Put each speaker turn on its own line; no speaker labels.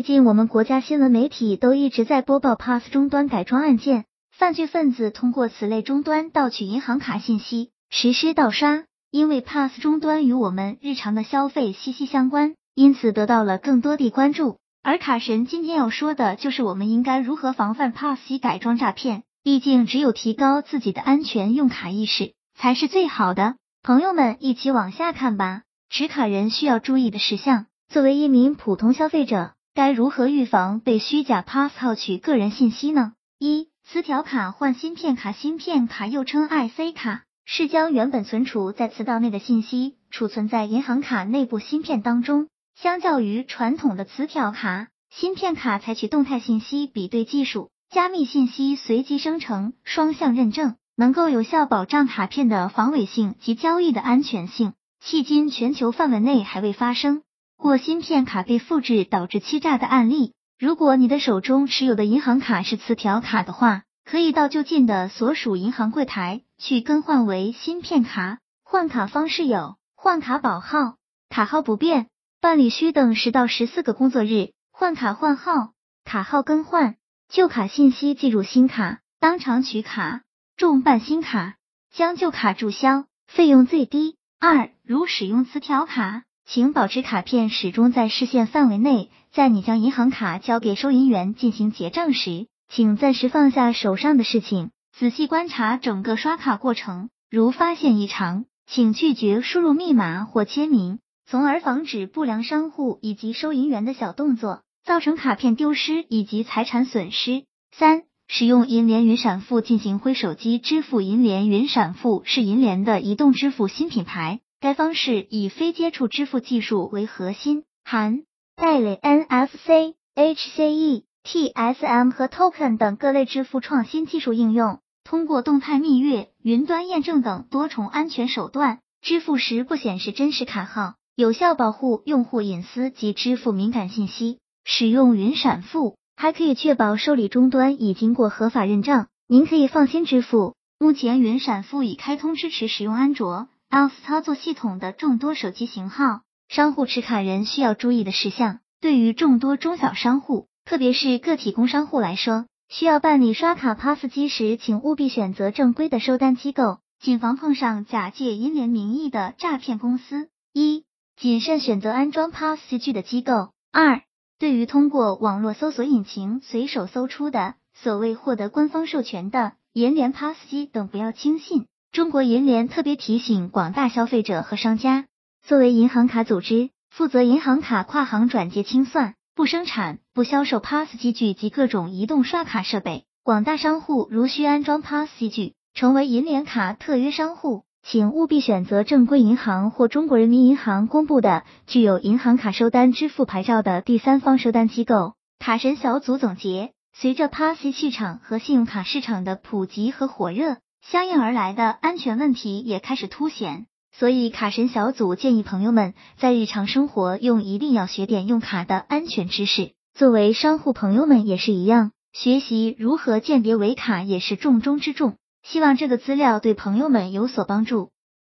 最近我们国家新闻媒体都一直在播报 PASS 终端改装案件，犯罪分子通过此类终端盗取银行卡信息，实施盗刷。因为 PASS 终端与我们日常的消费息息相关，因此得到了更多的关注。而卡神今天要说的就是我们应该如何防范 PASS 改装诈骗。毕竟只有提高自己的安全用卡意识才是最好的。朋友们，一起往下看吧。持卡人需要注意的事项。作为一名普通消费者。该如何预防被虚假 Pass 套取个人信息呢？一、磁条卡换芯片卡，芯片卡又称 IC 卡，是将原本存储在磁道内的信息储存在银行卡内部芯片当中。相较于传统的磁条卡，芯片卡采取动态信息比对技术，加密信息随机生成，双向认证，能够有效保障卡片的防伪性及交易的安全性。迄今全球范围内还未发生。或芯片卡被复制导致欺诈的案例。如果你的手中持有的银行卡是磁条卡的话，可以到就近的所属银行柜台去更换为芯片卡。换卡方式有：换卡保号，卡号不变，办理需等十到十四个工作日；换卡换号，卡号更换，旧卡信息进入新卡，当场取卡，重办新卡，将旧卡注销，费用最低。二，如使用磁条卡。请保持卡片始终在视线范围内。在你将银行卡交给收银员进行结账时，请暂时放下手上的事情，仔细观察整个刷卡过程。如发现异常，请拒绝输入密码或签名，从而防止不良商户以及收银员的小动作造成卡片丢失以及财产损失。三、使用银联云闪付进行挥手机支付。银联云闪付是银联的移动支付新品牌。该方式以非接触支付技术为核心，含代理 NFC、HCE、TSM 和 Token 等各类支付创新技术应用，通过动态蜜月、云端验证等多重安全手段，支付时不显示真实卡号，有效保护用户隐私及支付敏感信息。使用云闪付还可以确保受理终端已经过合法认证，您可以放心支付。目前云闪付已开通支持使用安卓。iOS 操作系统的众多手机型号，商户持卡人需要注意的事项。对于众多中小商户，特别是个体工商户来说，需要办理刷卡 PASS 机时，请务必选择正规的收单机构，谨防碰上假借银联名义的诈骗公司。一、谨慎选择安装 PASS 机的机构。二、对于通过网络搜索引擎随手搜出的所谓获得官方授权的银联 PASS 机等，不要轻信。中国银联特别提醒广大消费者和商家，作为银行卡组织，负责银行卡跨行转接清算，不生产、不销售 PASS 机具及各种移动刷卡设备。广大商户如需安装 PASS 机具，成为银联卡特约商户，请务必选择正规银行或中国人民银行公布的具有银行卡收单支付牌照的第三方收单机构。卡神小组总结：随着 PASS 市场和信用卡市场的普及和火热。相应而来的安全问题也开始凸显，所以卡神小组建议朋友们在日常生活用一定要学点用卡的安全知识。作为商户朋友们也是一样，学习如何鉴别伪卡也是重中之重。希望这个资料对朋友们有所帮助。